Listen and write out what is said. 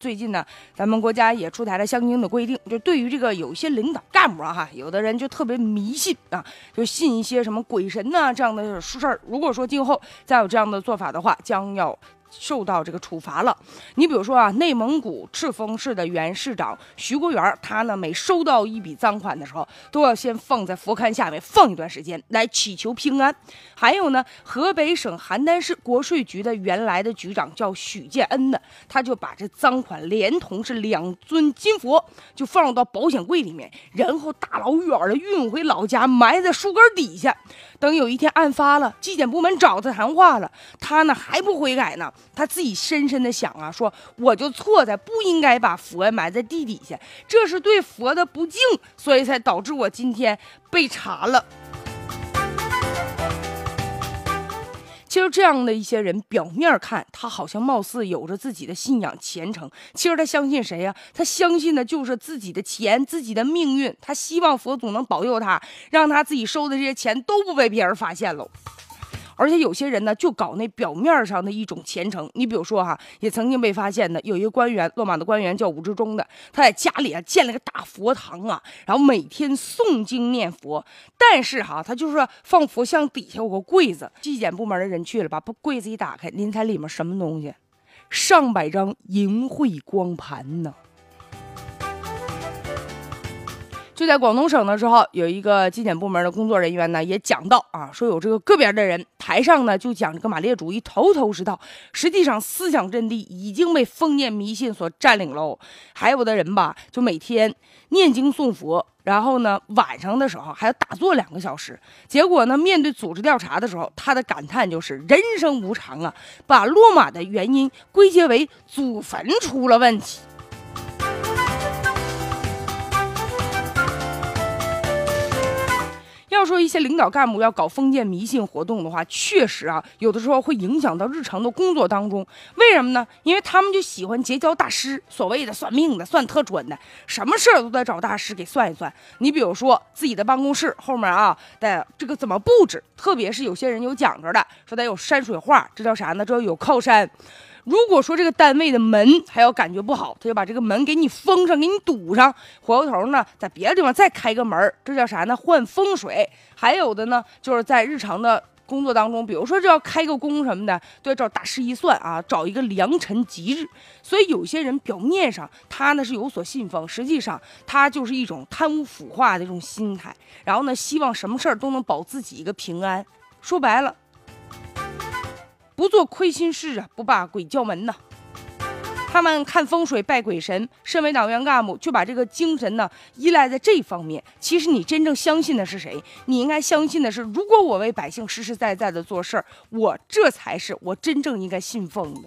最近呢，咱们国家也出台了相应的规定，就对于这个有一些领导干部啊，哈，有的人就特别迷信啊，就信一些什么鬼神呐这样的事儿。如果说今后再有这样的做法的话，将要。受到这个处罚了。你比如说啊，内蒙古赤峰市的原市长徐国元，他呢每收到一笔赃款的时候，都要先放在佛龛下面放一段时间，来祈求平安。还有呢，河北省邯郸市国税局的原来的局长叫许建恩的，他就把这赃款连同是两尊金佛，就放到保险柜里面，然后大老远的运回老家，埋在树根底下。等有一天案发了，纪检部门找他谈话了，他呢还不悔改呢。他自己深深的想啊，说我就错在不应该把佛埋在地底下，这是对佛的不敬，所以才导致我今天被查了。其实这样的一些人，表面看他好像貌似有着自己的信仰虔诚，其实他相信谁呀？他相信的就是自己的钱、自己的命运。他希望佛祖能保佑他，让他自己收的这些钱都不被别人发现喽。而且有些人呢，就搞那表面上的一种虔诚。你比如说哈，也曾经被发现的，有一个官员，落马的官员叫武志忠的，他在家里啊建了个大佛堂啊，然后每天诵经念佛。但是哈，他就是放佛像底下有个柜子，纪检部门的人去了，把柜子一打开，您猜里面什么东西？上百张淫秽光盘呢。就在广东省的时候，有一个纪检部门的工作人员呢，也讲到啊，说有这个个别的人台上呢就讲这个马列主义头头是道，实际上思想阵地已经被封建迷信所占领喽。还有的人吧，就每天念经诵佛，然后呢晚上的时候还要打坐两个小时。结果呢，面对组织调查的时候，他的感叹就是人生无常啊，把落马的原因归结为祖坟出了问题。要说一些领导干部要搞封建迷信活动的话，确实啊，有的时候会影响到日常的工作当中。为什么呢？因为他们就喜欢结交大师，所谓的算命的、算特准的，什么事儿都得找大师给算一算。你比如说自己的办公室后面啊，得这个怎么布置？特别是有些人有讲究的，说得有山水画，这叫啥呢？这叫有靠山。如果说这个单位的门还要感觉不好，他就把这个门给你封上，给你堵上。回过头呢，在别的地方再开个门，这叫啥呢？换风水。还有的呢，就是在日常的工作当中，比如说这要开个工什么的，都要找大师一算啊，找一个良辰吉日。所以有些人表面上他呢是有所信奉，实际上他就是一种贪污腐化的一种心态。然后呢，希望什么事儿都能保自己一个平安。说白了。不做亏心事啊，不把鬼叫门呐。他们看风水拜鬼神，身为党员干部就把这个精神呢依赖在这方面。其实你真正相信的是谁？你应该相信的是，如果我为百姓实实在在的做事儿，我这才是我真正应该信奉的。